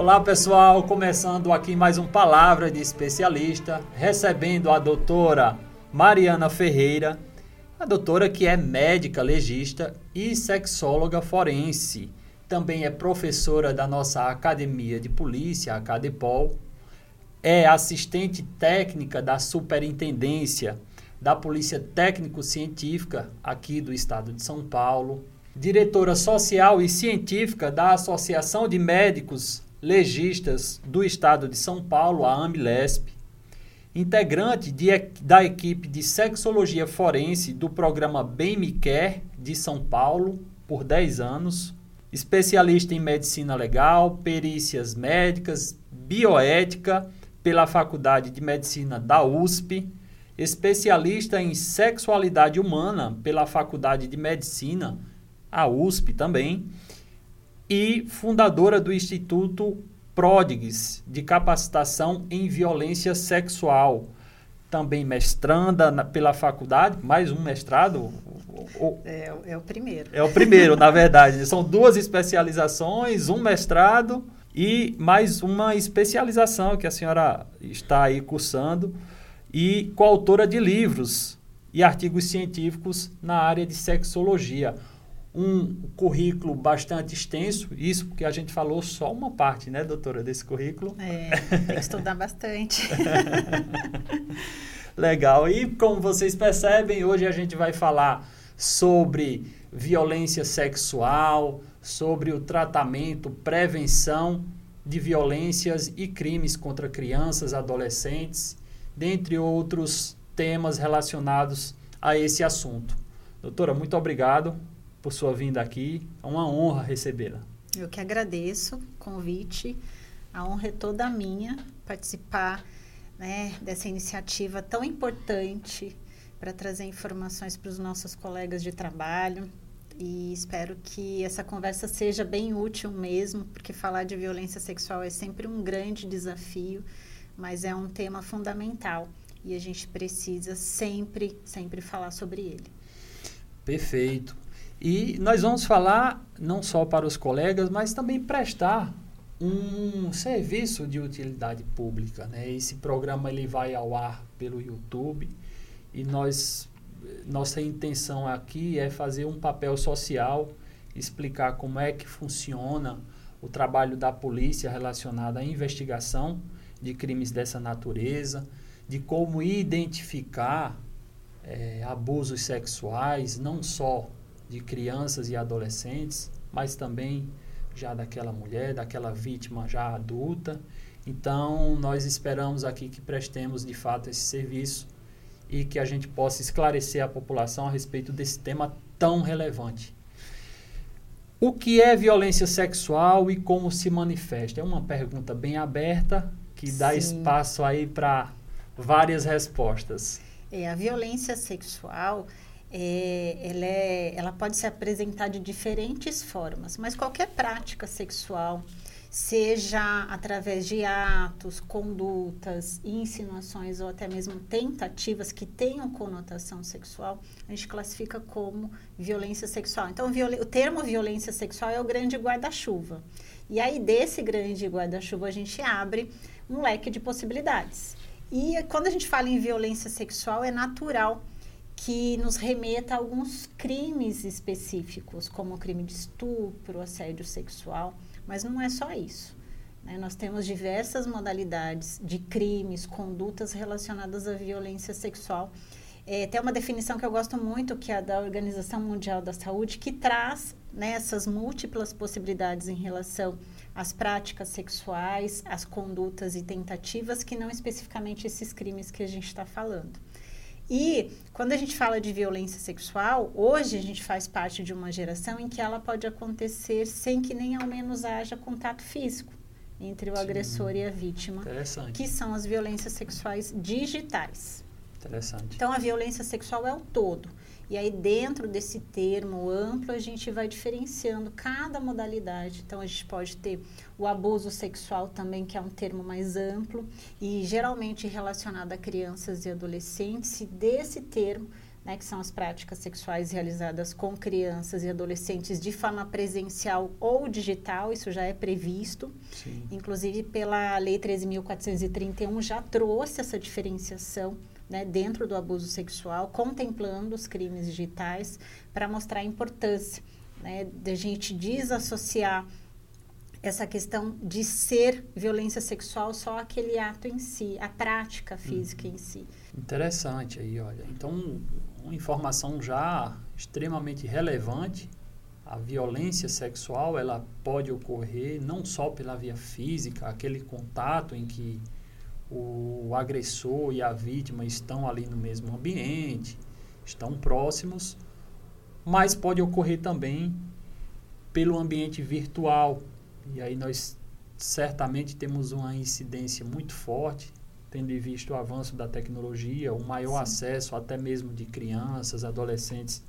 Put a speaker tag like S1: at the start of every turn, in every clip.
S1: Olá pessoal, começando aqui mais um Palavra de Especialista, recebendo a doutora Mariana Ferreira, a doutora que é médica legista e sexóloga forense. Também é professora da nossa Academia de Polícia, a Cadepol. É assistente técnica da Superintendência da Polícia Técnico-Científica aqui do estado de São Paulo. Diretora social e científica da Associação de Médicos Legistas do estado de São Paulo, a AMLESP integrante de, da equipe de sexologia forense do programa Bem Me Quer de São Paulo por 10 anos, especialista em medicina legal, perícias médicas, bioética pela Faculdade de Medicina da USP, especialista em sexualidade humana pela Faculdade de Medicina, a USP também, e fundadora do Instituto Pródigues de capacitação em violência sexual. Também mestranda na, pela faculdade, mais um mestrado?
S2: É, é o primeiro.
S1: É o primeiro, na verdade. São duas especializações, um mestrado e mais uma especialização que a senhora está aí cursando e coautora de livros e artigos científicos na área de sexologia um currículo bastante extenso, isso porque a gente falou só uma parte, né, doutora, desse currículo.
S2: É, tem que estudar bastante.
S1: Legal. E como vocês percebem, hoje a gente vai falar sobre violência sexual, sobre o tratamento, prevenção de violências e crimes contra crianças, adolescentes, dentre outros temas relacionados a esse assunto. Doutora, muito obrigado por sua vinda aqui. É uma honra recebê-la.
S2: Eu que agradeço o convite. A honra é toda minha participar né, dessa iniciativa tão importante para trazer informações para os nossos colegas de trabalho. E espero que essa conversa seja bem útil mesmo, porque falar de violência sexual é sempre um grande desafio, mas é um tema fundamental e a gente precisa sempre, sempre falar sobre ele.
S1: Perfeito. E nós vamos falar não só para os colegas, mas também prestar um serviço de utilidade pública. Né? Esse programa ele vai ao ar pelo YouTube e nós nossa intenção aqui é fazer um papel social, explicar como é que funciona o trabalho da polícia relacionado à investigação de crimes dessa natureza, de como identificar é, abusos sexuais, não só de crianças e adolescentes, mas também já daquela mulher, daquela vítima já adulta. Então, nós esperamos aqui que prestemos de fato esse serviço e que a gente possa esclarecer a população a respeito desse tema tão relevante. O que é violência sexual e como se manifesta? É uma pergunta bem aberta que dá Sim. espaço aí para várias respostas.
S2: É, a violência sexual é, ela, é, ela pode se apresentar de diferentes formas, mas qualquer prática sexual, seja através de atos, condutas, insinuações ou até mesmo tentativas que tenham conotação sexual, a gente classifica como violência sexual. Então, o termo violência sexual é o grande guarda-chuva. E aí, desse grande guarda-chuva, a gente abre um leque de possibilidades. E quando a gente fala em violência sexual, é natural que nos remeta a alguns crimes específicos, como o crime de estupro, assédio sexual, mas não é só isso. Né? Nós temos diversas modalidades de crimes, condutas relacionadas à violência sexual. É, tem uma definição que eu gosto muito, que é a da Organização Mundial da Saúde, que traz né, essas múltiplas possibilidades em relação às práticas sexuais, às condutas e tentativas, que não especificamente esses crimes que a gente está falando. E quando a gente fala de violência sexual, hoje a gente faz parte de uma geração em que ela pode acontecer sem que nem ao menos haja contato físico entre o Sim. agressor e a vítima, que são as violências sexuais digitais.
S1: Interessante.
S2: Então a violência sexual é o todo. E aí, dentro desse termo amplo, a gente vai diferenciando cada modalidade. Então, a gente pode ter o abuso sexual também, que é um termo mais amplo, e geralmente relacionado a crianças e adolescentes. E desse termo, né, que são as práticas sexuais realizadas com crianças e adolescentes de forma presencial ou digital, isso já é previsto. Sim. Inclusive, pela Lei 13.431 já trouxe essa diferenciação né, dentro do abuso sexual, contemplando os crimes digitais, para mostrar a importância né, de a gente desassociar essa questão de ser violência sexual só aquele ato em si, a prática física uhum. em si.
S1: Interessante aí, olha. Então, uma informação já extremamente relevante. A violência sexual, ela pode ocorrer não só pela via física, aquele contato em que o agressor e a vítima estão ali no mesmo ambiente, estão próximos, mas pode ocorrer também pelo ambiente virtual. E aí nós certamente temos uma incidência muito forte tendo visto o avanço da tecnologia, o maior Sim. acesso até mesmo de crianças, adolescentes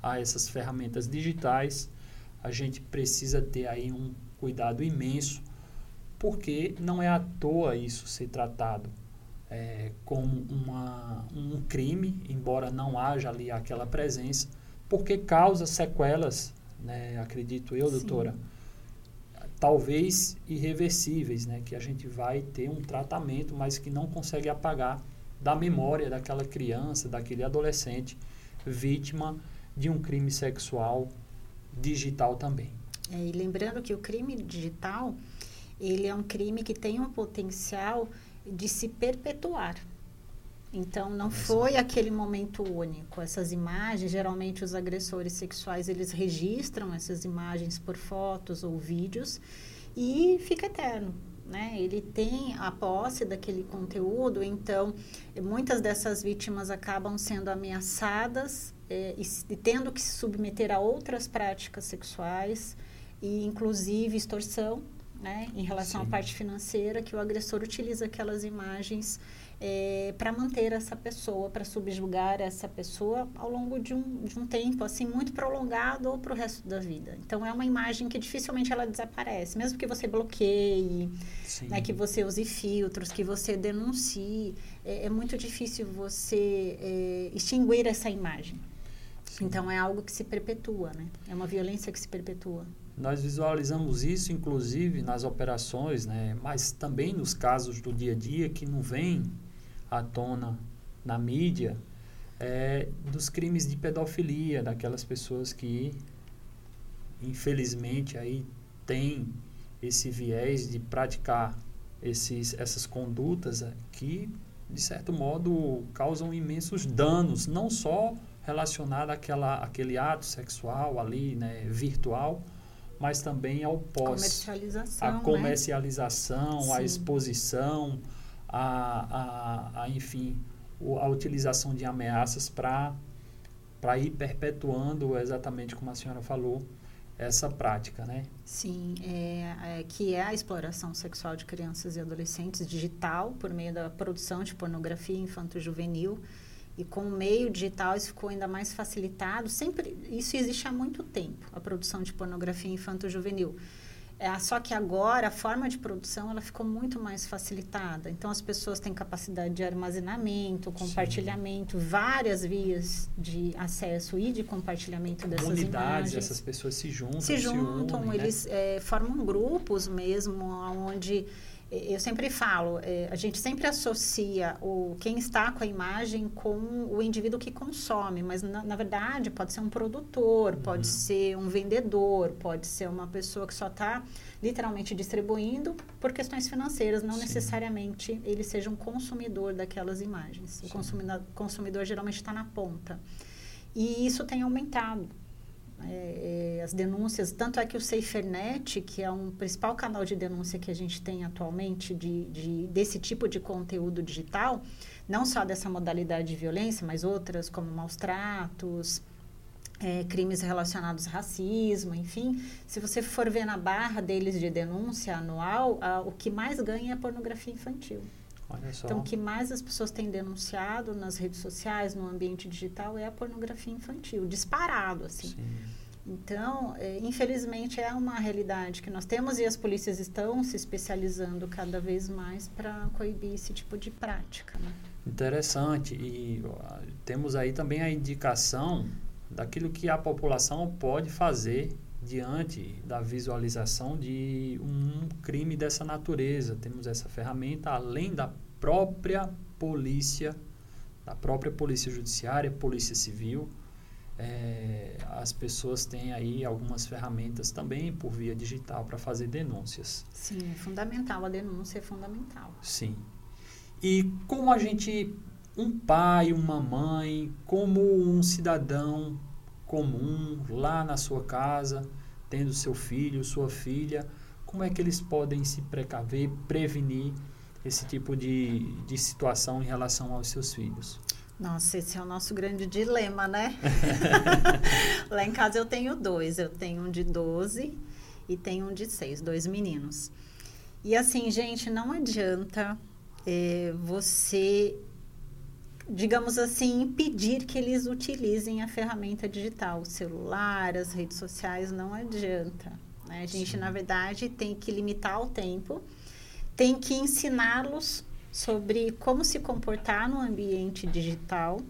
S1: a essas ferramentas digitais, a gente precisa ter aí um cuidado imenso, porque não é à toa isso ser tratado é, como uma, um crime, embora não haja ali aquela presença, porque causa sequelas, né, acredito eu, Sim. doutora talvez irreversíveis, né? que a gente vai ter um tratamento, mas que não consegue apagar da memória daquela criança, daquele adolescente vítima de um crime sexual digital também.
S2: É, e lembrando que o crime digital ele é um crime que tem um potencial de se perpetuar. Então não foi aquele momento único. Essas imagens, geralmente os agressores sexuais, eles registram essas imagens por fotos ou vídeos e fica eterno. Né? Ele tem a posse daquele conteúdo, então muitas dessas vítimas acabam sendo ameaçadas é, e, e tendo que se submeter a outras práticas sexuais e inclusive extorsão, né? Em relação Sim. à parte financeira, que o agressor utiliza aquelas imagens é, para manter essa pessoa, para subjugar essa pessoa ao longo de um, de um tempo assim muito prolongado ou para o resto da vida. Então é uma imagem que dificilmente ela desaparece, mesmo que você bloqueie, né, que você use filtros, que você denuncie, é, é muito difícil você é, extinguir essa imagem. Sim. Então é algo que se perpetua, né? É uma violência que se perpetua.
S1: Nós visualizamos isso, inclusive, nas operações, né? mas também nos casos do dia a dia que não vem à tona na mídia é, dos crimes de pedofilia, daquelas pessoas que, infelizmente, aí têm esse viés de praticar esses, essas condutas é, que, de certo modo, causam imensos danos, não só relacionado àquela, àquele ato sexual ali, né, virtual, mas também ao pós.
S2: Comercialização,
S1: a comercialização, né? a exposição, a, a, a enfim, a utilização de ameaças para para ir perpetuando exatamente como a senhora falou essa prática, né?
S2: Sim, é, é, que é a exploração sexual de crianças e adolescentes digital por meio da produção de pornografia infanto-juvenil e com o meio digital isso ficou ainda mais facilitado. Sempre isso existe há muito tempo, a produção de pornografia infanto-juvenil. É, só que agora a forma de produção ela ficou muito mais facilitada. Então as pessoas têm capacidade de armazenamento, compartilhamento, Sim. várias vias de acesso e de compartilhamento dessas Comunidades, imagens.
S1: essas pessoas se juntam,
S2: se juntam,
S1: se unem,
S2: né? eles né? é, formam grupos mesmo, onde eu sempre falo, é, a gente sempre associa o quem está com a imagem com o indivíduo que consome, mas na, na verdade pode ser um produtor, uhum. pode ser um vendedor, pode ser uma pessoa que só está literalmente distribuindo por questões financeiras, não Sim. necessariamente ele seja um consumidor daquelas imagens. Sim. O consumidor, consumidor geralmente está na ponta. E isso tem aumentado é, é, as denúncias, tanto é que o SaferNet, que é um principal canal de denúncia que a gente tem atualmente de, de, desse tipo de conteúdo digital, não só dessa modalidade de violência, mas outras como maus tratos, é, crimes relacionados a racismo, enfim. Se você for ver na barra deles de denúncia anual, a, o que mais ganha é a pornografia infantil. Então, o que mais as pessoas têm denunciado nas redes sociais, no ambiente digital, é a pornografia infantil, disparado, assim. Sim. Então, é, infelizmente, é uma realidade que nós temos e as polícias estão se especializando cada vez mais para coibir esse tipo de prática. Né?
S1: Interessante. E ó, temos aí também a indicação daquilo que a população pode fazer diante da visualização de um crime dessa natureza. Temos essa ferramenta além da própria polícia, da própria polícia judiciária, polícia civil. É, as pessoas têm aí algumas ferramentas também por via digital para fazer denúncias.
S2: Sim, é fundamental. A denúncia é fundamental.
S1: Sim. E como a gente, um pai, uma mãe, como um cidadão comum lá na sua casa, tendo seu filho, sua filha, como é que eles podem se precaver, prevenir esse tipo de, de situação em relação aos seus filhos?
S2: Nossa, esse é o nosso grande dilema, né? Lá em casa eu tenho dois. Eu tenho um de 12 e tenho um de 6, dois meninos. E assim, gente, não adianta é, você digamos assim, impedir que eles utilizem a ferramenta digital, o celular, as redes sociais, não adianta. Né? A gente, Sim. na verdade, tem que limitar o tempo, tem que ensiná-los sobre como se comportar no ambiente digital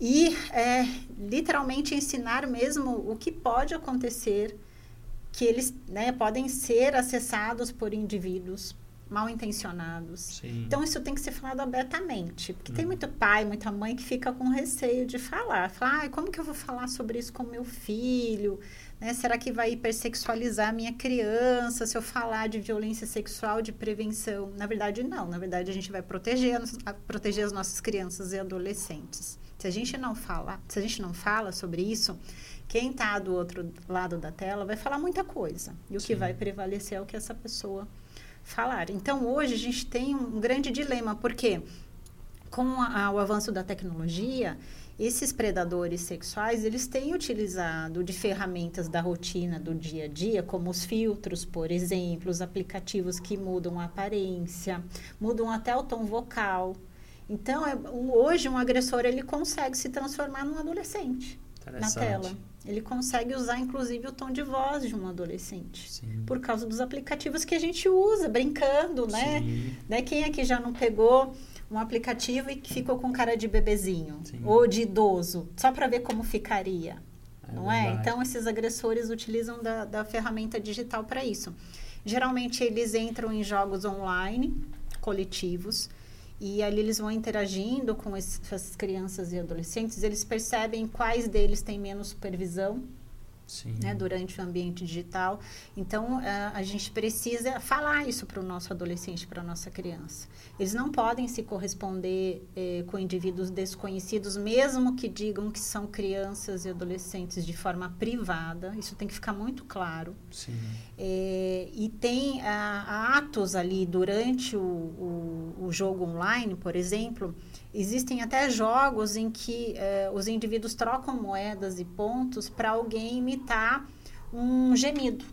S2: e é, literalmente ensinar mesmo o que pode acontecer, que eles né, podem ser acessados por indivíduos mal intencionados. Sim. Então isso tem que ser falado abertamente, porque hum. tem muito pai, muita mãe que fica com receio de falar, falar, ah, como que eu vou falar sobre isso com meu filho? Né? Será que vai hipersexualizar a minha criança se eu falar de violência sexual, de prevenção? Na verdade não, na verdade a gente vai proteger, proteger as nossas crianças e adolescentes. Se a gente não fala, se a gente não fala sobre isso, quem está do outro lado da tela vai falar muita coisa. E o Sim. que vai prevalecer é o que essa pessoa falar. Então, hoje a gente tem um grande dilema, porque com a, o avanço da tecnologia, esses predadores sexuais, eles têm utilizado de ferramentas da rotina do dia a dia, como os filtros, por exemplo, os aplicativos que mudam a aparência, mudam até o tom vocal. Então, é, hoje um agressor ele consegue se transformar num adolescente na tela. Ele consegue usar, inclusive, o tom de voz de um adolescente. Sim. Por causa dos aplicativos que a gente usa, brincando, né? né? Quem aqui já não pegou um aplicativo e que ficou com cara de bebezinho? Sim. Ou de idoso? Só para ver como ficaria. É não é? verdade. é? Então, esses agressores utilizam da, da ferramenta digital para isso. Geralmente, eles entram em jogos online, coletivos, e ali eles vão interagindo com essas crianças e adolescentes, eles percebem quais deles têm menos supervisão né, durante o ambiente digital. Então, uh, a gente precisa falar isso para o nosso adolescente, para a nossa criança. Eles não podem se corresponder eh, com indivíduos desconhecidos, mesmo que digam que são crianças e adolescentes de forma privada. Isso tem que ficar muito claro. Eh, e tem uh, atos ali durante o, o, o jogo online, por exemplo, Existem até jogos em que eh, os indivíduos trocam moedas e pontos para alguém imitar um gemido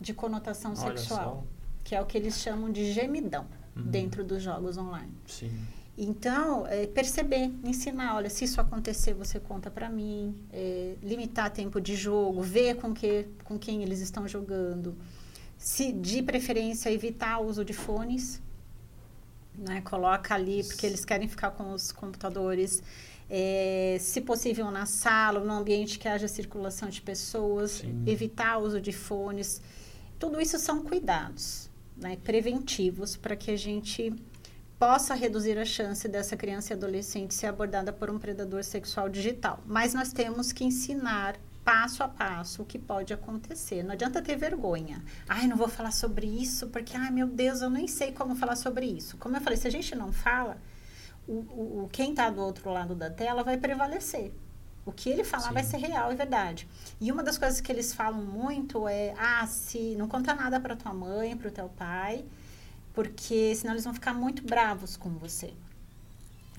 S2: de conotação Olha sexual, só. que é o que eles chamam de gemidão uhum. dentro dos jogos online.
S1: Sim.
S2: Então, é, perceber, ensinar, olha, se isso acontecer, você conta para mim, é, limitar tempo de jogo, ver com, que, com quem eles estão jogando, se de preferência evitar o uso de fones, né? Coloca ali, porque eles querem ficar com os computadores, é, se possível, na sala, no ambiente que haja circulação de pessoas, Sim. evitar o uso de fones. Tudo isso são cuidados né? preventivos para que a gente possa reduzir a chance dessa criança e adolescente ser abordada por um predador sexual digital. Mas nós temos que ensinar passo a passo o que pode acontecer. Não adianta ter vergonha. Ai, não vou falar sobre isso porque, ai, meu Deus, eu nem sei como falar sobre isso. Como eu falei, se a gente não fala, o, o quem está do outro lado da tela vai prevalecer. O que ele falar Sim. vai ser real e verdade. E uma das coisas que eles falam muito é: ah, se não conta nada para tua mãe, para o teu pai, porque senão eles vão ficar muito bravos com você.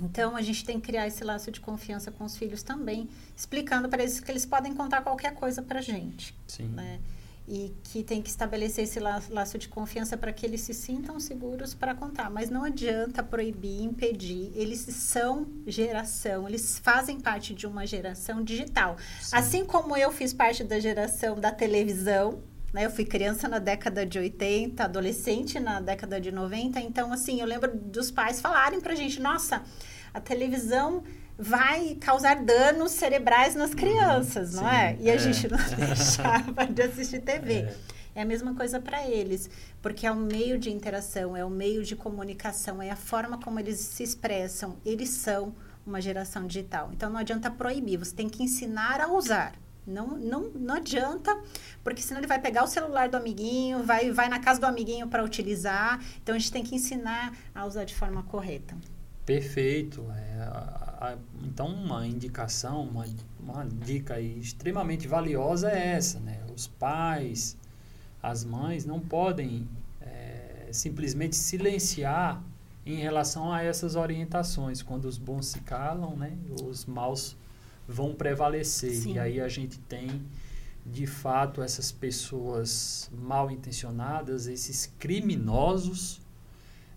S2: Então, a gente tem que criar esse laço de confiança com os filhos também, explicando para eles que eles podem contar qualquer coisa para a gente.
S1: Sim.
S2: Né? E que tem que estabelecer esse laço de confiança para que eles se sintam seguros para contar. Mas não adianta proibir, impedir. Eles são geração, eles fazem parte de uma geração digital. Sim. Assim como eu fiz parte da geração da televisão, Né? Eu fui criança na década de 80, adolescente na década de 90. Então, assim, eu lembro dos pais falarem pra gente: nossa, a televisão vai causar danos cerebrais nas crianças, uhum, não sim, é? E a é, gente não é. deixava de assistir TV. É. é a mesma coisa para eles, porque é um meio de interação, é um meio de comunicação, é a forma como eles se expressam. Eles são uma geração digital. Então não adianta proibir, você tem que ensinar a usar. Não, não, não adianta, porque senão ele vai pegar o celular do amiguinho, vai, vai na casa do amiguinho para utilizar. Então a gente tem que ensinar a usar de forma correta.
S1: Perfeito. É, a, a, então, uma indicação, uma, uma dica extremamente valiosa é essa, né? Os pais, as mães não podem é, simplesmente silenciar em relação a essas orientações. Quando os bons se calam, né? Os maus vão prevalecer. Sim. E aí a gente tem, de fato, essas pessoas mal intencionadas, esses criminosos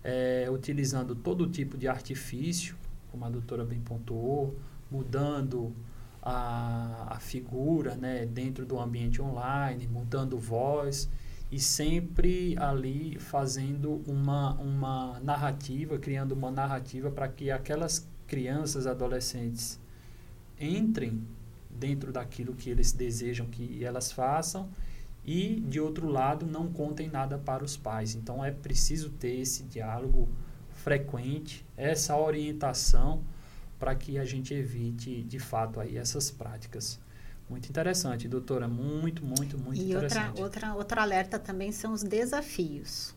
S1: é, utilizando todo tipo de artifício, como a doutora bem pontuou, mudando a, a figura né, dentro do ambiente online, mudando voz e sempre ali fazendo uma, uma narrativa, criando uma narrativa para que aquelas crianças, adolescentes entrem dentro daquilo que eles desejam que elas façam e, de outro lado, não contem nada para os pais. Então, é preciso ter esse diálogo frequente, essa orientação para que a gente evite, de fato, aí essas práticas. Muito interessante, doutora. Muito, muito, muito
S2: e
S1: interessante.
S2: E outra, outra, outra alerta também são os desafios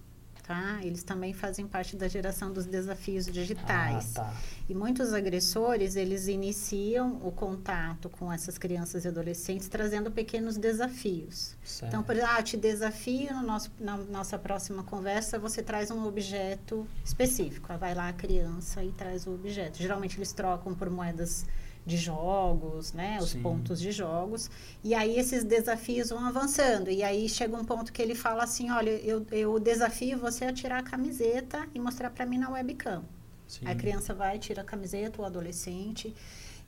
S2: tá? Eles também fazem parte da geração dos desafios digitais. Ah, tá. E muitos agressores, eles iniciam o contato com essas crianças e adolescentes trazendo pequenos desafios. Certo. Então, por exemplo, ah, te desafio no nosso, na nossa próxima conversa, você traz um objeto específico. Vai lá a criança e traz o objeto. Geralmente eles trocam por moedas de jogos, né? Os Sim. pontos de jogos. E aí esses desafios vão avançando. E aí chega um ponto que ele fala assim, olha, eu, eu desafio você a tirar a camiseta e mostrar para mim na webcam. Sim. A criança vai, tira a camiseta, o adolescente.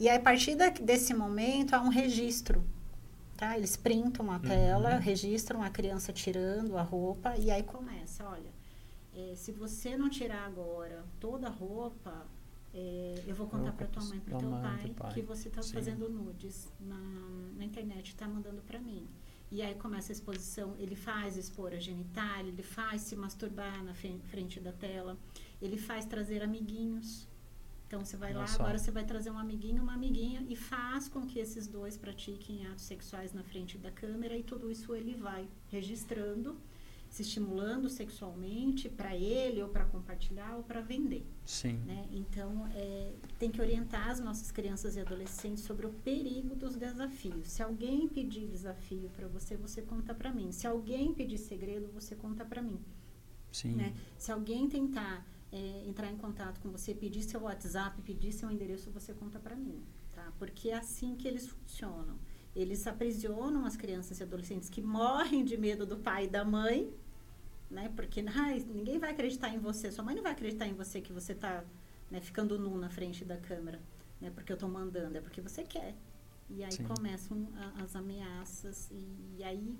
S2: E aí, a partir da, desse momento, há um registro. Tá? Eles printam a tela, uhum. registram a criança tirando a roupa. E aí começa, olha, é, se você não tirar agora toda a roupa, é, eu vou contar para tua mãe, para teu pai, pai, que você está fazendo nudes na, na internet, está mandando para mim. E aí começa a exposição, ele faz expor a genitália, ele faz se masturbar na frente da tela, ele faz trazer amiguinhos. Então você vai Nossa. lá, agora você vai trazer um amiguinho, uma amiguinha e faz com que esses dois pratiquem atos sexuais na frente da câmera e tudo isso ele vai registrando se estimulando sexualmente para ele ou para compartilhar ou para vender.
S1: Sim.
S2: Né? Então, é, tem que orientar as nossas crianças e adolescentes sobre o perigo dos desafios. Se alguém pedir desafio para você, você conta para mim. Se alguém pedir segredo, você conta para mim.
S1: Sim.
S2: Né? Se alguém tentar é, entrar em contato com você, pedir seu WhatsApp, pedir seu endereço, você conta para mim. Tá? Porque é assim que eles funcionam. Eles aprisionam as crianças e adolescentes que morrem de medo do pai e da mãe, né? Porque ai, ninguém vai acreditar em você, sua mãe não vai acreditar em você que você está né, ficando nu na frente da câmera, né? Porque eu estou mandando, é porque você quer. E aí Sim. começam a, as ameaças e, e, aí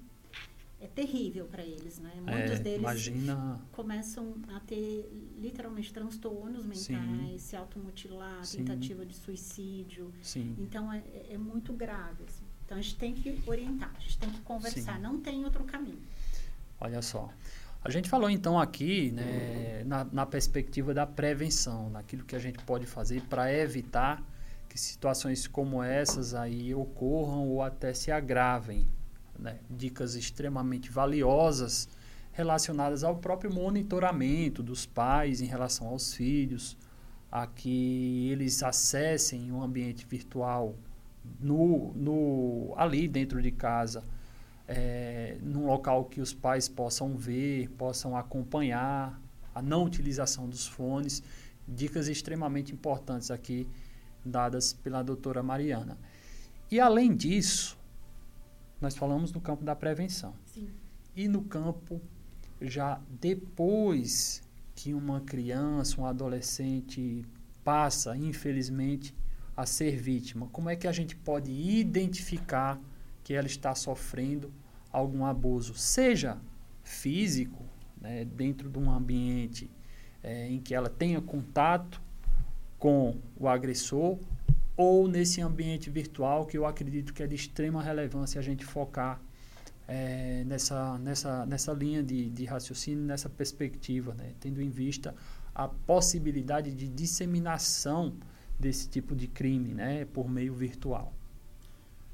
S2: é terrível para eles, né?
S1: Muitos é, deles imagina...
S2: começam a ter literalmente transtornos mentais, Sim. se automutilar, Sim. tentativa de suicídio.
S1: Sim.
S2: Então é, é muito grave. Assim. Então a gente tem que orientar, a gente tem que conversar, Sim. não tem outro caminho.
S1: Olha só. A gente falou então aqui né, na, na, perspectiva da prevenção, naquilo que a gente pode fazer para evitar que situações como essas aí ocorram ou até se agravem. Né? Dicas extremamente valiosas relacionadas ao próprio monitoramento dos pais em relação aos filhos, a que eles acessem um ambiente virtual no, no, ali dentro de casa, é, num local que os pais possam ver, possam acompanhar a não utilização dos fones. Dicas extremamente importantes aqui dadas pela doutora Mariana. E além disso, nós falamos no campo da prevenção.
S2: Sim.
S1: E no campo já depois que uma criança, um adolescente passa, infelizmente, a ser vítima? Como é que a gente pode identificar que ela está sofrendo algum abuso, seja físico, né, dentro de um ambiente é, em que ela tenha contato com o agressor, ou nesse ambiente virtual, que eu acredito que é de extrema relevância a gente focar é, nessa, nessa, nessa linha de, de raciocínio, nessa perspectiva, né, tendo em vista a possibilidade de disseminação desse tipo de crime né, por meio virtual.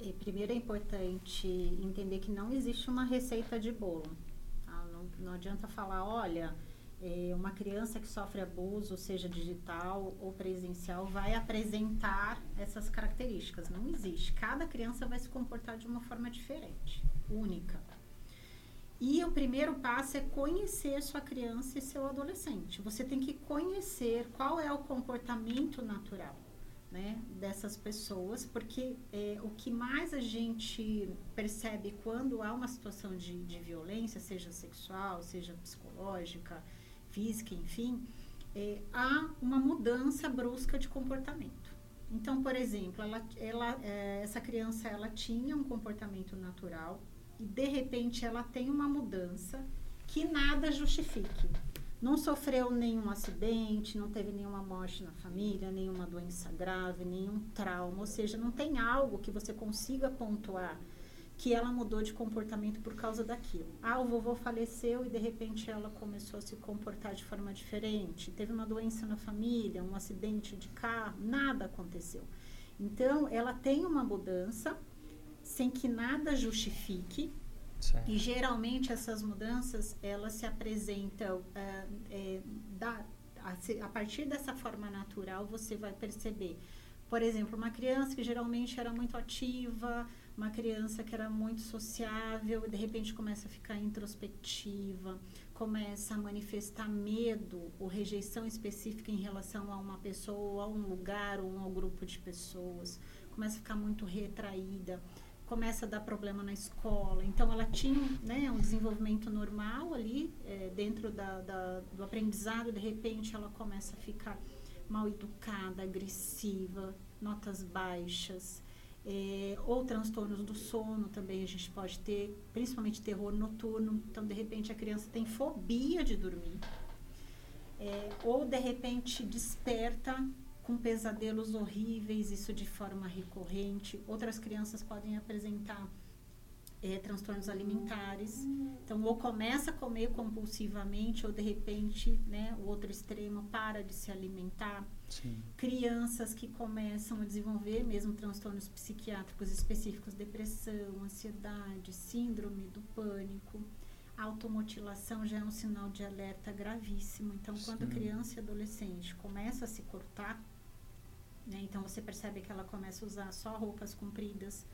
S2: E primeiro é importante entender que não existe uma receita de bolo. Tá? Não, não adianta falar, olha, é, uma criança que sofre abuso, seja digital ou presencial, vai apresentar essas características. Não existe. Cada criança vai se comportar de uma forma diferente, única. E o primeiro passo é conhecer sua criança e seu adolescente. Você tem que conhecer qual é o comportamento natural né, dessas pessoas, porque é, o que mais a gente percebe quando há uma situação de, de violência, seja sexual, seja psicológica, física, enfim, é, há uma mudança brusca de comportamento. Então, por exemplo, ela, ela, é, essa criança ela tinha um comportamento natural e de repente ela tem uma mudança que nada justifique não sofreu nenhum acidente, não teve nenhuma morte na família, nenhuma doença grave, nenhum trauma, ou seja, não tem algo que você consiga pontuar que ela mudou de comportamento por causa daquilo. Ah, o vovô faleceu e de repente ela começou a se comportar de forma diferente. Teve uma doença na família, um acidente de carro, nada aconteceu. Então, ela tem uma mudança sem que nada justifique. E geralmente essas mudanças elas se apresentam uh, é, da, a, a, partir dessa forma natural você vai perceber, por exemplo, uma criança que geralmente era muito ativa, uma criança que era muito sociável e de repente começa a ficar introspectiva, começa a manifestar medo ou rejeição específica em relação a uma pessoa, a um lugar ou a um grupo de pessoas, começa a ficar muito retraída começa a dar problema na escola. Então, ela tinha né, um desenvolvimento normal ali, é, dentro da, da, do aprendizado, de repente ela começa a ficar mal educada, agressiva, notas baixas. É, ou transtornos do sono também a gente pode ter, principalmente terror noturno. Então, de repente, a criança tem fobia de dormir. É, ou, de repente, desperta com pesadelos horríveis, isso de forma recorrente. Outras crianças podem apresentar é, transtornos alimentares. Então, ou começa a comer compulsivamente, ou de repente, né, o outro extremo para de se alimentar. Sim. Crianças que começam a desenvolver mesmo transtornos psiquiátricos específicos, depressão, ansiedade, síndrome do pânico. automutilação já é um sinal de alerta gravíssimo. Então, quando a criança e adolescente começa a se cortar, né? Então você percebe que ela começa a usar só roupas compridas,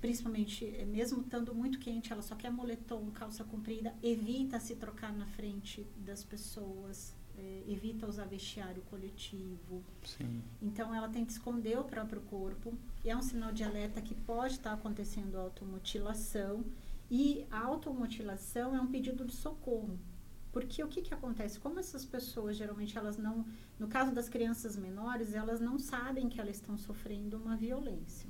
S2: principalmente, eh, mesmo estando muito quente, ela só quer moletom, calça comprida, evita se trocar na frente das pessoas, é, evita usar vestiário coletivo. Sim. Então ela tenta esconder o próprio corpo. E é um sinal de alerta que pode estar acontecendo automutilação. E a automutilação é um pedido de socorro. Porque o que, que acontece? Como essas pessoas, geralmente, elas não... No caso das crianças menores, elas não sabem que elas estão sofrendo uma violência.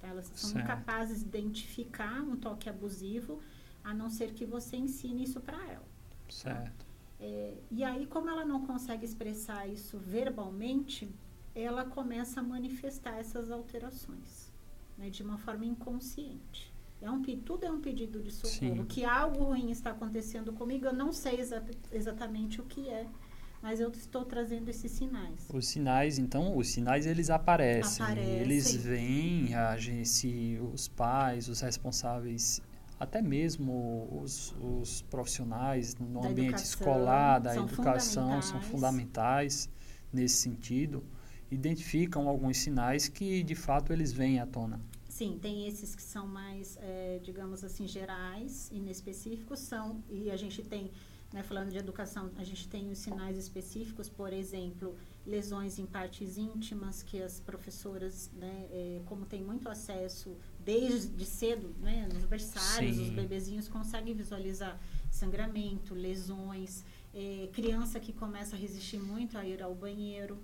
S2: Tá? Elas são certo. incapazes de identificar um toque abusivo, a não ser que você ensine isso para ela.
S1: Certo.
S2: É, e aí, como ela não consegue expressar isso verbalmente, ela começa a manifestar essas alterações, né, de uma forma inconsciente. É um, tudo é um pedido de socorro. Sim. Que algo ruim está acontecendo comigo, eu não sei exa exatamente o que é, mas eu estou trazendo esses sinais.
S1: Os sinais, então, os sinais eles aparecem. aparecem. Eles vêm, a gente, os pais, os responsáveis, até mesmo os, os profissionais no da ambiente educação, escolar, da são educação, são fundamentais nesse sentido. Identificam alguns sinais que, de fato, eles vêm à tona.
S2: Sim, tem esses que são mais, é, digamos assim, gerais, inespecíficos, são, e a gente tem, né, falando de educação, a gente tem os sinais específicos, por exemplo, lesões em partes íntimas, que as professoras, né, é, como tem muito acesso desde cedo, né, nos berçários, Sim. os bebezinhos conseguem visualizar sangramento, lesões, é, criança que começa a resistir muito a ir ao banheiro,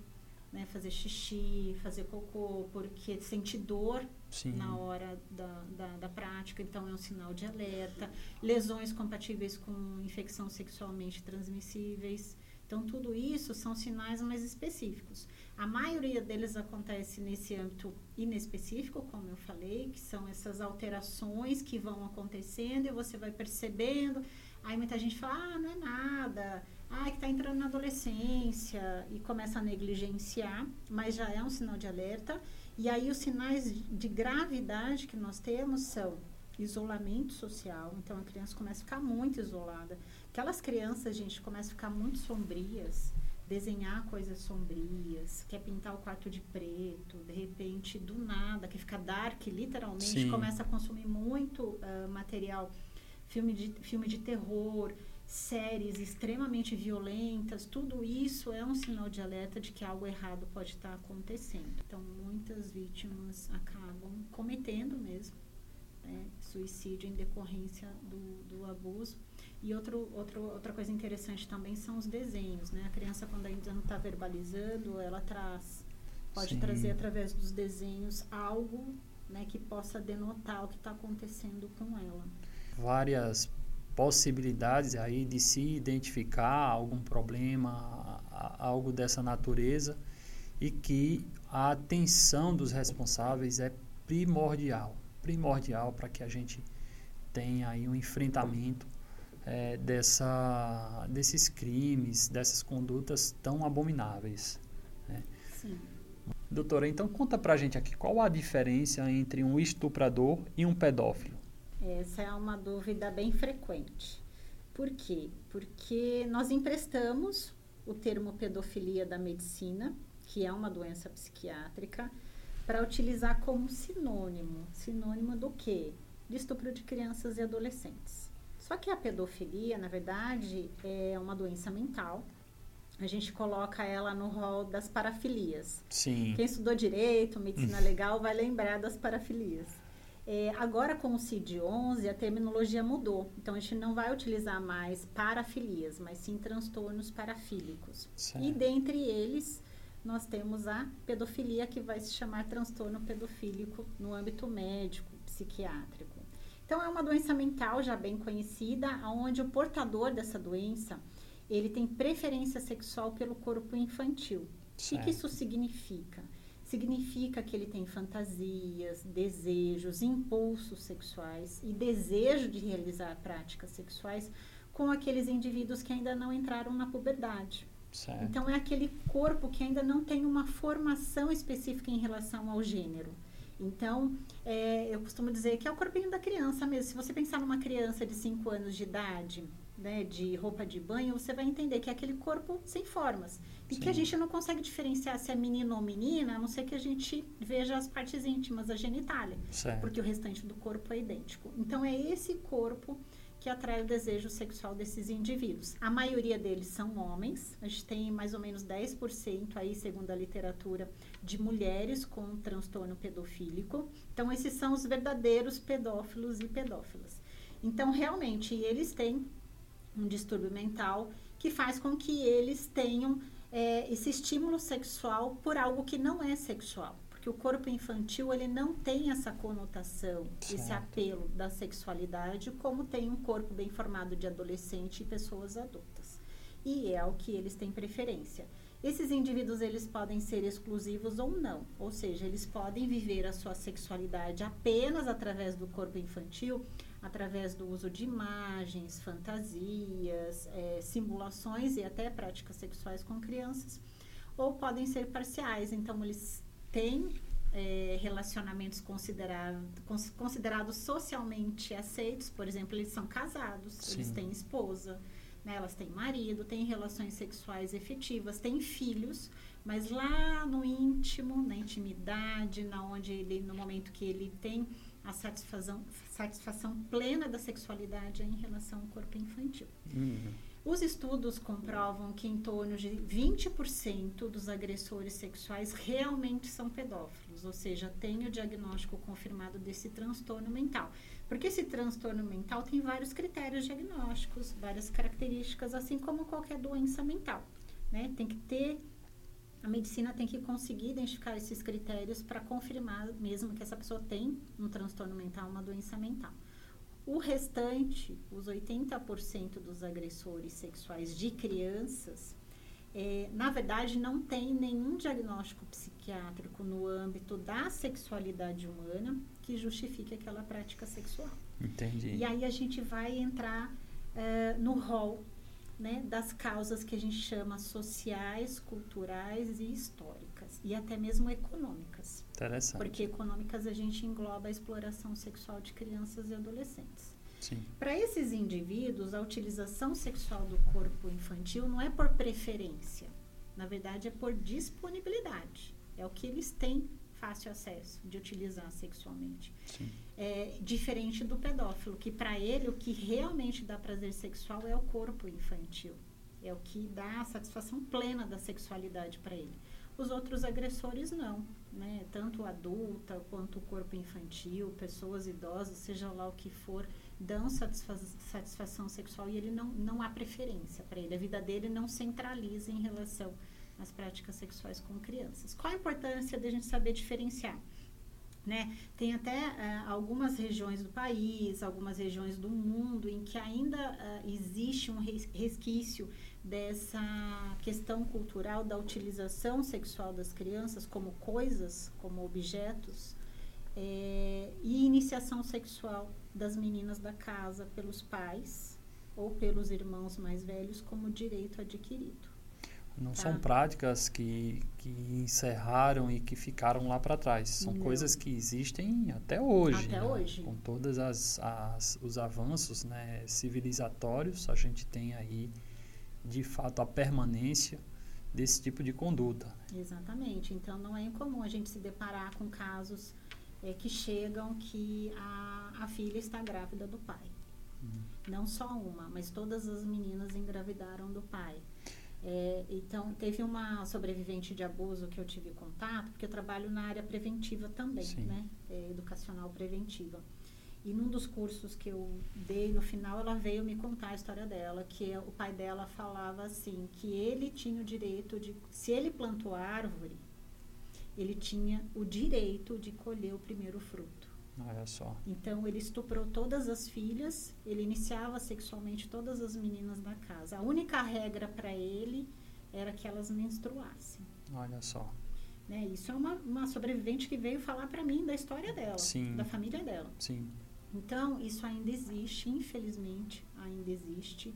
S2: né, fazer xixi, fazer cocô, porque sente dor Sim. na hora da, da, da, prática, então é um sinal de alerta. Lesões compatíveis com infecção sexualmente transmissíveis. Então, tudo isso são sinais mais específicos. A maioria deles acontece nesse âmbito inespecífico, como eu falei, que são essas alterações que vão acontecendo e você vai percebendo. Aí muita gente fala, ah, não é nada, ah, que está entrando na adolescência e começa a negligenciar, mas já é um sinal de alerta. E aí os sinais de gravidade que nós temos são isolamento social, então a criança começa a ficar muito isolada. Aquelas crianças, gente, começam a ficar muito sombrias, desenhar coisas sombrias, quer pintar o quarto de preto, de repente, do nada, quer ficar dark, literalmente, Sim. começa a consumir muito uh, material, filme de, filme de terror, séries extremamente violentas, tudo isso é um sinal de alerta de que algo errado pode estar acontecendo. Então, muitas vítimas acabam cometendo mesmo né, suicídio em decorrência do, do abuso. E outro, outro, outra coisa interessante também são os desenhos, né? A criança, quando ainda não está verbalizando, ela traz, pode Sim. trazer através dos desenhos algo né, que possa denotar o que está acontecendo com ela.
S1: Várias possibilidades aí de se identificar algum problema, algo dessa natureza, e que a atenção dos responsáveis é primordial, primordial para que a gente tenha aí um enfrentamento é, dessa, desses crimes, dessas condutas tão abomináveis. Né? Sim. Doutora, então conta pra gente aqui qual a diferença entre um estuprador e um pedófilo.
S2: Essa é uma dúvida bem frequente. Por quê? Porque nós emprestamos o termo pedofilia da medicina, que é uma doença psiquiátrica, para utilizar como sinônimo. Sinônimo do quê? De estupro de crianças e adolescentes. Só que a pedofilia, na verdade, é uma doença mental. A gente coloca ela no rol das parafilias.
S1: Sim.
S2: Quem estudou direito, medicina legal, vai lembrar das parafilias. É, agora, com o CID-11, a terminologia mudou. Então, a gente não vai utilizar mais parafilias, mas sim transtornos parafílicos. Certo. E dentre eles, nós temos a pedofilia, que vai se chamar transtorno pedofílico no âmbito médico, psiquiátrico. Então, é uma doença mental já bem conhecida, onde o portador dessa doença, ele tem preferência sexual pelo corpo infantil. O que isso significa? Significa que ele tem fantasias, desejos, impulsos sexuais e desejo de realizar práticas sexuais com aqueles indivíduos que ainda não entraram na puberdade. Certo. Então, é aquele corpo que ainda não tem uma formação específica em relação ao gênero. Então, é, eu costumo dizer que é o corpinho da criança mesmo. Se você pensar numa criança de 5 anos de idade, né, de roupa de banho, você vai entender que é aquele corpo sem formas. E Sim. que a gente não consegue diferenciar se é menino ou menina, a não ser que a gente veja as partes íntimas, a genitália. Certo. Porque o restante do corpo é idêntico. Então, é esse corpo que atrai o desejo sexual desses indivíduos. A maioria deles são homens, a gente tem mais ou menos 10% aí, segundo a literatura, de mulheres com transtorno pedofílico. Então, esses são os verdadeiros pedófilos e pedófilas. Então, realmente, eles têm um distúrbio mental que faz com que eles tenham é, esse estímulo sexual por algo que não é sexual porque o corpo infantil ele não tem essa conotação, certo. esse apelo da sexualidade, como tem um corpo bem formado de adolescente e pessoas adultas. E é o que eles têm preferência. Esses indivíduos eles podem ser exclusivos ou não, ou seja, eles podem viver a sua sexualidade apenas através do corpo infantil, através do uso de imagens, fantasias, é, simulações e até práticas sexuais com crianças, ou podem ser parciais. Então eles têm é, relacionamentos considerado, considerados socialmente aceitos, por exemplo, eles são casados, Sim. eles têm esposa, né, elas têm marido, têm relações sexuais efetivas, têm filhos, mas lá no íntimo, na intimidade, na onde ele, no momento que ele tem a satisfação, satisfação plena da sexualidade em relação ao corpo infantil. Uhum. Os estudos comprovam que em torno de 20% dos agressores sexuais realmente são pedófilos, ou seja, tem o diagnóstico confirmado desse transtorno mental. Porque esse transtorno mental tem vários critérios diagnósticos, várias características, assim como qualquer doença mental. Né? Tem que ter a medicina tem que conseguir identificar esses critérios para confirmar mesmo que essa pessoa tem um transtorno mental, uma doença mental. O restante, os 80% dos agressores sexuais de crianças, é, na verdade, não tem nenhum diagnóstico psiquiátrico no âmbito da sexualidade humana que justifique aquela prática sexual.
S1: Entendi.
S2: E aí a gente vai entrar é, no rol né, das causas que a gente chama sociais, culturais e históricas, e até mesmo econômicas.
S1: Interessante.
S2: Porque econômicas a gente engloba a exploração sexual de crianças e adolescentes. Para esses indivíduos, a utilização sexual do corpo infantil não é por preferência, na verdade é por disponibilidade. É o que eles têm fácil acesso de utilizar sexualmente. É, diferente do pedófilo, que para ele o que realmente dá prazer sexual é o corpo infantil. É o que dá a satisfação plena da sexualidade para ele. Os outros agressores não, né? Tanto adulta quanto o corpo infantil, pessoas idosas, seja lá o que for, dão satisfa satisfação sexual e ele não, não há preferência para ele. A vida dele não centraliza em relação nas práticas sexuais com crianças. Qual a importância de a gente saber diferenciar? Né? Tem até uh, algumas regiões do país, algumas regiões do mundo em que ainda uh, existe um resquício dessa questão cultural da utilização sexual das crianças como coisas, como objetos, é, e iniciação sexual das meninas da casa pelos pais ou pelos irmãos mais velhos como direito adquirido.
S1: Não tá. são práticas que, que encerraram e que ficaram lá para trás. São Não. coisas que existem até hoje.
S2: Até
S1: né?
S2: hoje.
S1: Com todos as, as, os avanços né, civilizatórios, a gente tem aí, de fato, a permanência desse tipo de conduta.
S2: Exatamente. Então, não é incomum a gente se deparar com casos é, que chegam que a, a filha está grávida do pai. Uhum. Não só uma, mas todas as meninas engravidaram do pai. É, então, teve uma sobrevivente de abuso que eu tive contato, porque eu trabalho na área preventiva também, Sim. né? É, educacional preventiva. E num dos cursos que eu dei, no final, ela veio me contar a história dela, que o pai dela falava assim, que ele tinha o direito de, se ele plantou árvore, ele tinha o direito de colher o primeiro fruto.
S1: Olha só.
S2: Então ele estuprou todas as filhas, ele iniciava sexualmente todas as meninas da casa. A única regra para ele era que elas menstruassem.
S1: Olha só.
S2: Né? Isso é uma, uma sobrevivente que veio falar para mim da história dela,
S1: Sim.
S2: da família dela.
S1: Sim.
S2: Então isso ainda existe, infelizmente ainda existe.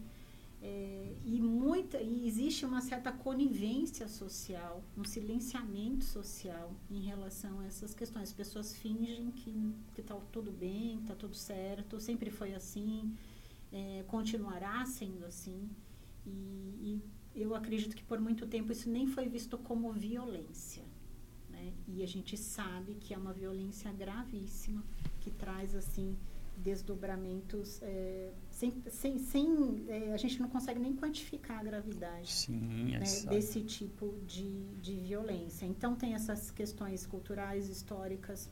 S2: É, e, muita, e existe uma certa conivência social, um silenciamento social em relação a essas questões. As pessoas fingem que está tudo bem, está tudo certo, sempre foi assim, é, continuará sendo assim. E, e, eu acredito que por muito tempo isso nem foi visto como violência. Né? E a gente sabe que é uma violência gravíssima, que traz assim desdobramentos é, sem, sem, sem é, a gente não consegue nem quantificar a gravidade
S1: Sim,
S2: né, desse tipo de, de violência. Então tem essas questões culturais, históricas,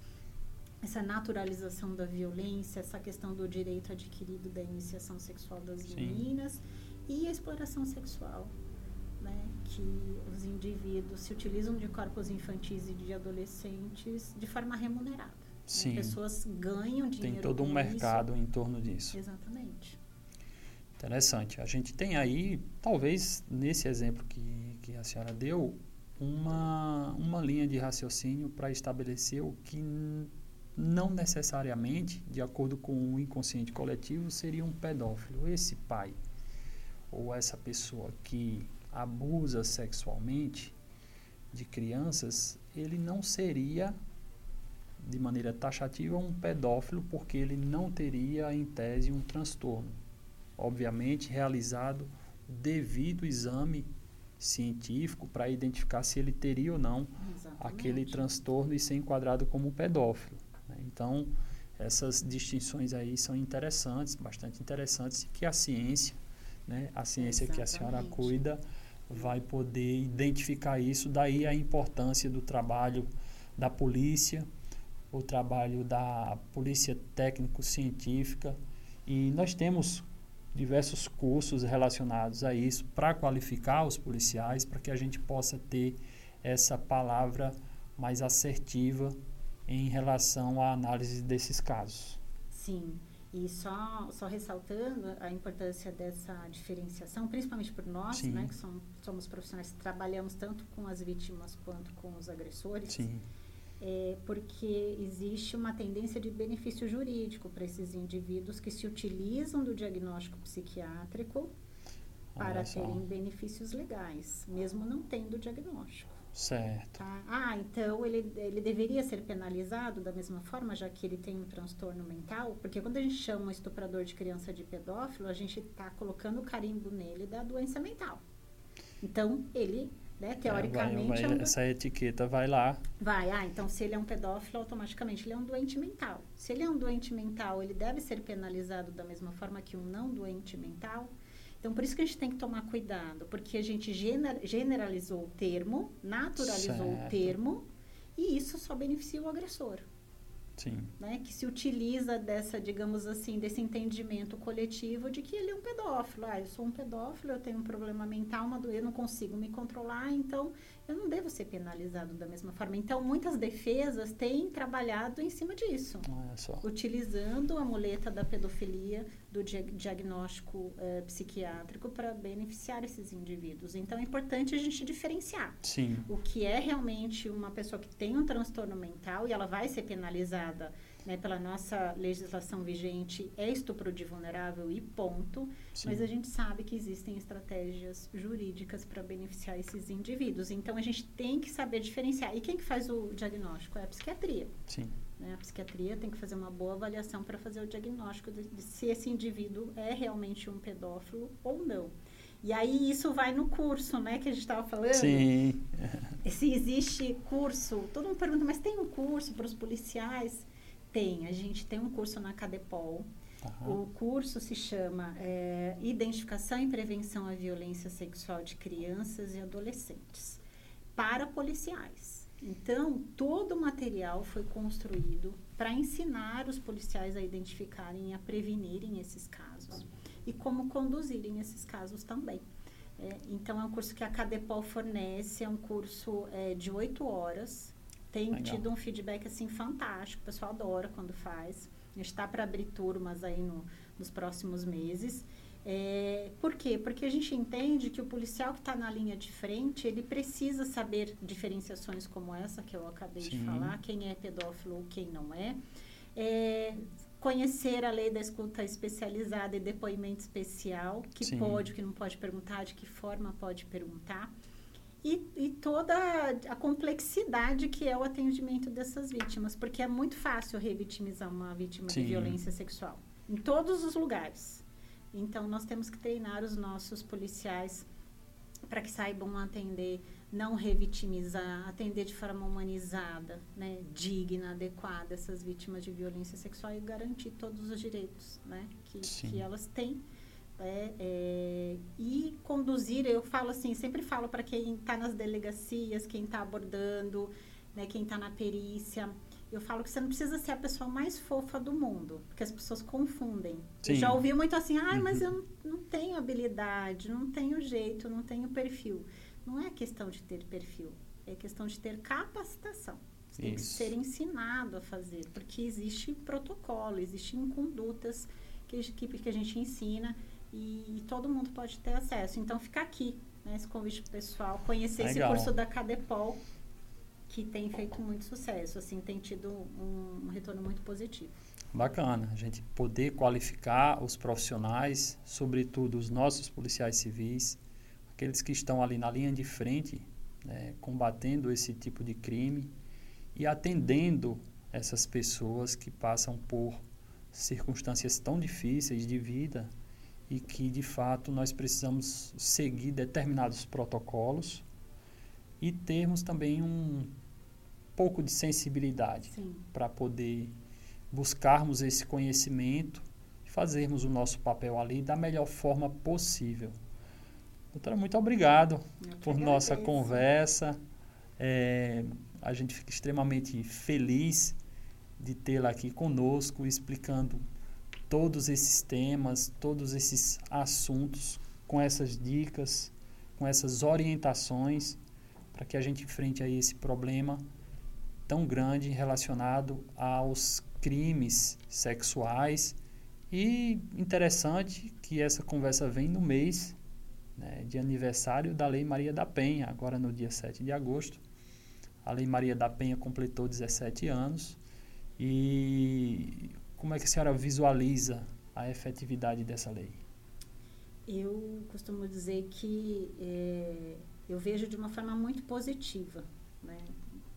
S2: essa naturalização da violência, essa questão do direito adquirido da iniciação sexual das Sim. meninas e a exploração sexual. Né, que os indivíduos se utilizam de corpos infantis e de adolescentes de forma remunerada.
S1: Sim.
S2: Pessoas ganham dinheiro.
S1: Tem todo um mercado
S2: isso.
S1: em torno disso.
S2: Exatamente.
S1: Interessante. A gente tem aí, talvez nesse exemplo que, que a senhora deu, uma, uma linha de raciocínio para estabelecer o que não necessariamente, de acordo com o inconsciente coletivo, seria um pedófilo. Esse pai ou essa pessoa que abusa sexualmente de crianças, ele não seria de maneira taxativa um pedófilo porque ele não teria em tese um transtorno. Obviamente realizado devido exame científico para identificar se ele teria ou não
S2: Exatamente.
S1: aquele transtorno e ser enquadrado como pedófilo. Né? Então, essas distinções aí são interessantes, bastante interessantes, que a ciência, né, a ciência Exatamente. que a senhora cuida, vai poder identificar isso. Daí a importância do trabalho da polícia, o trabalho da Polícia Técnico-Científica e nós temos diversos cursos relacionados a isso para qualificar os policiais, para que a gente possa ter essa palavra mais assertiva em relação à análise desses casos.
S2: Sim. E só, só ressaltando a importância dessa diferenciação, principalmente por nós, né, que somos, somos profissionais que trabalhamos tanto com as vítimas quanto com os agressores,
S1: Sim.
S2: É porque existe uma tendência de benefício jurídico para esses indivíduos que se utilizam do diagnóstico psiquiátrico para terem benefícios legais, mesmo não tendo diagnóstico.
S1: Certo.
S2: Tá? Ah, então ele, ele deveria ser penalizado da mesma forma, já que ele tem um transtorno mental? Porque quando a gente chama um estuprador de criança de pedófilo, a gente está colocando o carimbo nele da doença mental. Então, ele, né, teoricamente.
S1: É, vai, vai, é um... Essa etiqueta vai lá.
S2: Vai, ah, então se ele é um pedófilo, automaticamente ele é um doente mental. Se ele é um doente mental, ele deve ser penalizado da mesma forma que um não doente mental? Então, por isso que a gente tem que tomar cuidado, porque a gente generalizou o termo, naturalizou certo. o termo, e isso só beneficia o agressor.
S1: Sim.
S2: Né, que se utiliza dessa, digamos assim, desse entendimento coletivo de que ele é um pedófilo. Ah, eu sou um pedófilo, eu tenho um problema mental, uma doença, eu não consigo me controlar, então eu não devo ser penalizado da mesma forma. Então, muitas defesas têm trabalhado em cima disso, utilizando a muleta da pedofilia, do diagnóstico eh, psiquiátrico para beneficiar esses indivíduos. Então, é importante a gente diferenciar
S1: Sim.
S2: o que é realmente uma pessoa que tem um transtorno mental e ela vai ser penalizada né, pela nossa legislação vigente, é estupro de vulnerável e ponto. Sim. Mas a gente sabe que existem estratégias jurídicas para beneficiar esses indivíduos. Então, a gente tem que saber diferenciar. E quem que faz o diagnóstico? É a psiquiatria.
S1: Sim.
S2: Né? A psiquiatria tem que fazer uma boa avaliação para fazer o diagnóstico de, de se esse indivíduo é realmente um pedófilo ou não. E aí isso vai no curso, né, que a gente estava falando.
S1: Sim.
S2: Se existe curso, todo mundo pergunta, mas tem um curso para os policiais? Tem, a gente tem um curso na Cadepol. Uhum. O curso se chama é, Identificação e Prevenção à Violência Sexual de Crianças e Adolescentes para policiais. Então, todo o material foi construído para ensinar os policiais a identificarem e a prevenirem esses casos e como conduzirem esses casos também. É, então, é um curso que a Cadepol fornece, é um curso é, de oito horas, tem Legal. tido um feedback assim fantástico, o pessoal adora quando faz. A gente está para abrir turmas aí no, nos próximos meses. É, por quê? Porque a gente entende que o policial que está na linha de frente, ele precisa saber diferenciações como essa que eu acabei Sim. de falar, quem é pedófilo ou quem não é. é. Conhecer a lei da escuta especializada e depoimento especial, que Sim. pode, que não pode perguntar, de que forma pode perguntar e, e, toda a complexidade que é o atendimento dessas vítimas, porque é muito fácil revitimizar uma vítima Sim. de violência sexual em todos os lugares. Então nós temos que treinar os nossos policiais para que saibam atender, não revitimizar, atender de forma humanizada, né, digna, adequada essas vítimas de violência sexual e garantir todos os direitos, né, que, que elas têm é, é, e conduzir, eu falo assim, sempre falo para quem está nas delegacias, quem está abordando, né, quem está na perícia, eu falo que você não precisa ser a pessoa mais fofa do mundo, porque as pessoas confundem. Eu já ouvi muito assim, ah, uhum. mas eu não, não tenho habilidade, não tenho jeito, não tenho perfil. Não é questão de ter perfil, é questão de ter capacitação. Você tem que ser ensinado a fazer, porque existe protocolo, existem condutas que, que, que a gente ensina e, e todo mundo pode ter acesso. Então fica aqui, né, esse convite pessoal, conhecer Legal. esse curso da Cadepol, que tem feito muito sucesso, assim, tem tido um, retorno muito positivo.
S1: Bacana, a gente poder qualificar os profissionais, sobretudo os nossos policiais civis, aqueles que estão ali na linha de frente, né, combatendo esse tipo de crime e atendendo essas pessoas que passam por circunstâncias tão difíceis de vida e que de fato nós precisamos seguir determinados protocolos e termos também um pouco de sensibilidade para poder buscarmos esse conhecimento e fazermos o nosso papel ali da melhor forma possível. Doutora, muito obrigado por nossa conversa. É, a gente fica extremamente feliz de tê-la aqui conosco, explicando todos esses temas, todos esses assuntos, com essas dicas, com essas orientações, para que a gente enfrente aí esse problema tão grande relacionado aos crimes sexuais. E interessante que essa conversa vem no mês né, de aniversário da Lei Maria da Penha, agora no dia 7 de agosto. A Lei Maria da Penha completou 17 anos. E como é que a senhora visualiza a efetividade dessa lei?
S2: Eu costumo dizer que é, eu vejo de uma forma muito positiva, né?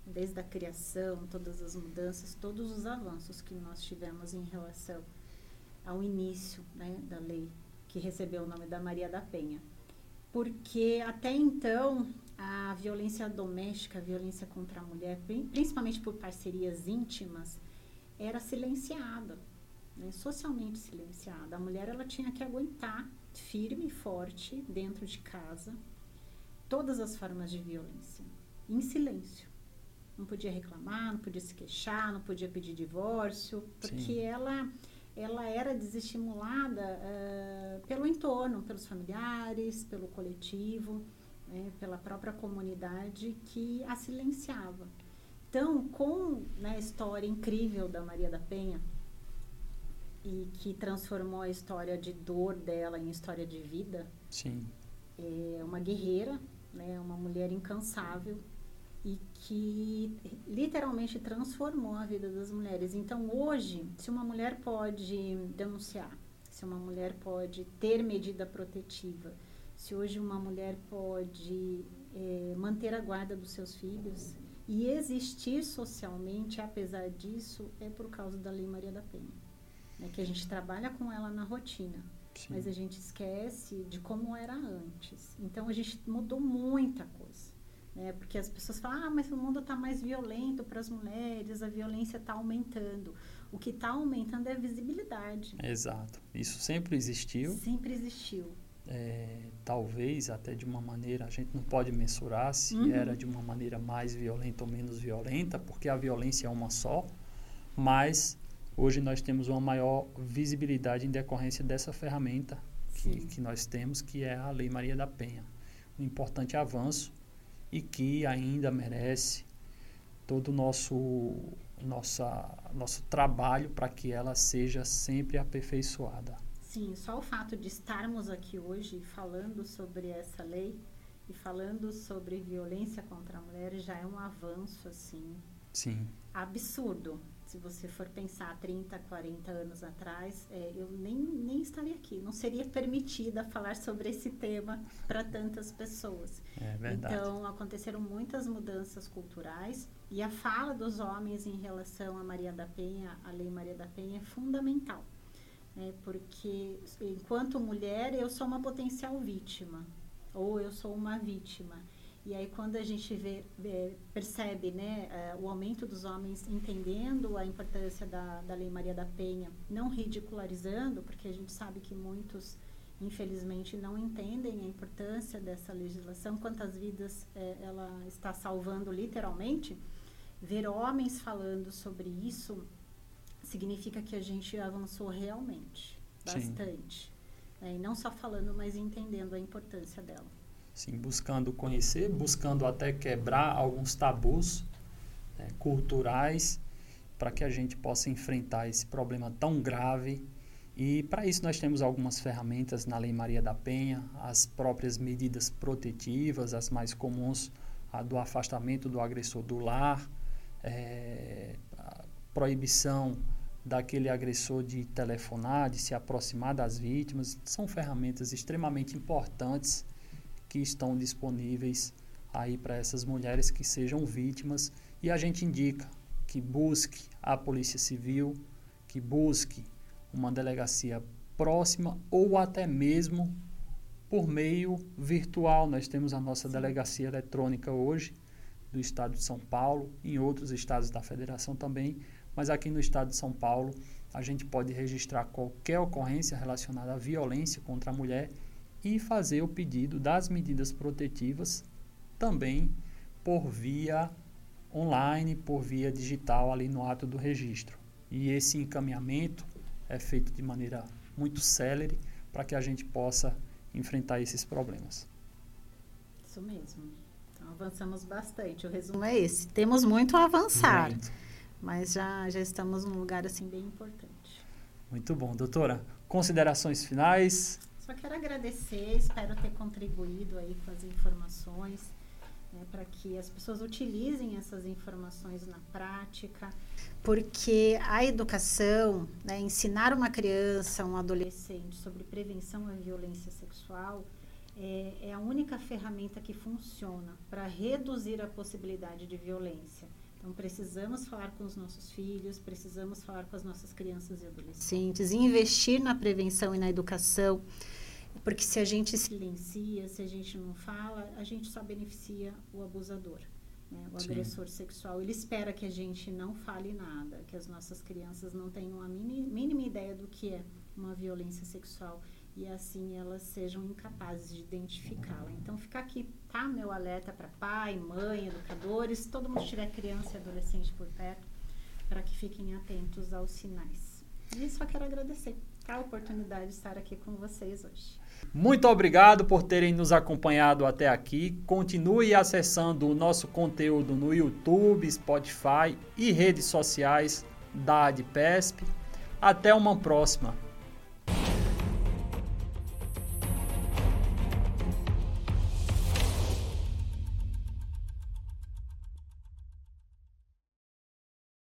S2: desde a criação, todas as mudanças, todos os avanços que nós tivemos em relação ao início né, da lei que recebeu o nome da Maria da Penha. Porque até então a violência doméstica, a violência contra a mulher, principalmente por parcerias íntimas, era silenciada, né, socialmente silenciada. A mulher ela tinha que aguentar firme e forte dentro de casa todas as formas de violência, em silêncio. Não podia reclamar, não podia se queixar, não podia pedir divórcio, porque ela ela era desestimulada uh, pelo entorno, pelos familiares, pelo coletivo, né, pela própria comunidade que a silenciava. Então, com né, a história incrível da Maria da Penha, e que transformou a história de dor dela em história de vida,
S1: Sim.
S2: é uma guerreira, né, uma mulher incansável e que literalmente transformou a vida das mulheres. Então, hoje, se uma mulher pode denunciar, se uma mulher pode ter medida protetiva, se hoje uma mulher pode é, manter a guarda dos seus filhos e existir socialmente, apesar disso, é por causa da Lei Maria da Penha. É que a gente trabalha com ela na rotina, Sim. mas a gente esquece de como era antes. Então, a gente mudou muita coisa. Né? Porque as pessoas falam, ah, mas o mundo está mais violento para as mulheres, a violência está aumentando. O que está aumentando é a visibilidade.
S1: Exato. Isso sempre existiu.
S2: Sempre existiu.
S1: É, talvez até de uma maneira, a gente não pode mensurar se uhum. era de uma maneira mais violenta ou menos violenta, porque a violência é uma só, mas hoje nós temos uma maior visibilidade em decorrência dessa ferramenta que, que nós temos, que é a Lei Maria da Penha. Um importante avanço e que ainda merece todo o nosso, nossa, nosso trabalho para que ela seja sempre aperfeiçoada.
S2: Sim, só o fato de estarmos aqui hoje falando sobre essa lei e falando sobre violência contra a mulher já é um avanço assim.
S1: Sim.
S2: Absurdo se você for pensar 30, 40 anos atrás, é, eu nem, nem estaria aqui, não seria permitida falar sobre esse tema para tantas pessoas.
S1: É verdade.
S2: Então, aconteceram muitas mudanças culturais e a fala dos homens em relação a Maria da Penha, a Lei Maria da Penha, é fundamental. Né? Porque, enquanto mulher, eu sou uma potencial vítima, ou eu sou uma vítima. E aí quando a gente vê, vê percebe né, uh, o aumento dos homens entendendo a importância da, da Lei Maria da Penha, não ridicularizando, porque a gente sabe que muitos, infelizmente, não entendem a importância dessa legislação, quantas vidas uh, ela está salvando literalmente, ver homens falando sobre isso significa que a gente avançou realmente, bastante. Né, e não só falando, mas entendendo a importância dela.
S1: Sim, buscando conhecer, buscando até quebrar alguns tabus né, culturais para que a gente possa enfrentar esse problema tão grave. E para isso nós temos algumas ferramentas na Lei Maria da Penha, as próprias medidas protetivas, as mais comuns, a do afastamento do agressor do lar, é, proibição daquele agressor de telefonar, de se aproximar das vítimas, são ferramentas extremamente importantes que estão disponíveis aí para essas mulheres que sejam vítimas e a gente indica que busque a Polícia Civil, que busque uma delegacia próxima ou até mesmo por meio virtual. Nós temos a nossa delegacia eletrônica hoje do estado de São Paulo, em outros estados da federação também, mas aqui no estado de São Paulo a gente pode registrar qualquer ocorrência relacionada à violência contra a mulher e fazer o pedido das medidas protetivas também por via online, por via digital ali no ato do registro. E esse encaminhamento é feito de maneira muito célere para que a gente possa enfrentar esses problemas.
S2: Isso mesmo. Então, avançamos bastante. O resumo é esse. Temos muito a avançar,
S1: Muito.
S2: mas já, já estamos num lugar assim bem importante.
S1: Muito bom, doutora. Considerações finais?
S2: Só quero agradecer, espero ter contribuído aí com as informações, né, para que as pessoas utilizem essas informações na prática, porque a educação, né, ensinar uma criança, um adolescente sobre prevenção à violência sexual é, é a única ferramenta que funciona para reduzir a possibilidade de violência. Então, precisamos falar com os nossos filhos, precisamos falar com as nossas crianças e adolescentes, investir na prevenção e na educação, porque se a gente silencia, se a gente não fala, a gente só beneficia o abusador, né? o
S1: Sim.
S2: agressor sexual. Ele espera que a gente não fale nada, que as nossas crianças não tenham a mini- mínima ideia do que é uma violência sexual e assim elas sejam incapazes de identificá-la. Então fica aqui, tá, meu alerta para pai, mãe, educadores, todo mundo tiver criança e adolescente por perto, para que fiquem atentos aos sinais. E só quero agradecer a oportunidade de estar aqui com vocês hoje.
S1: Muito obrigado por terem nos acompanhado até aqui. Continue acessando o nosso conteúdo no YouTube, Spotify e redes sociais da ADPESP. Até uma próxima.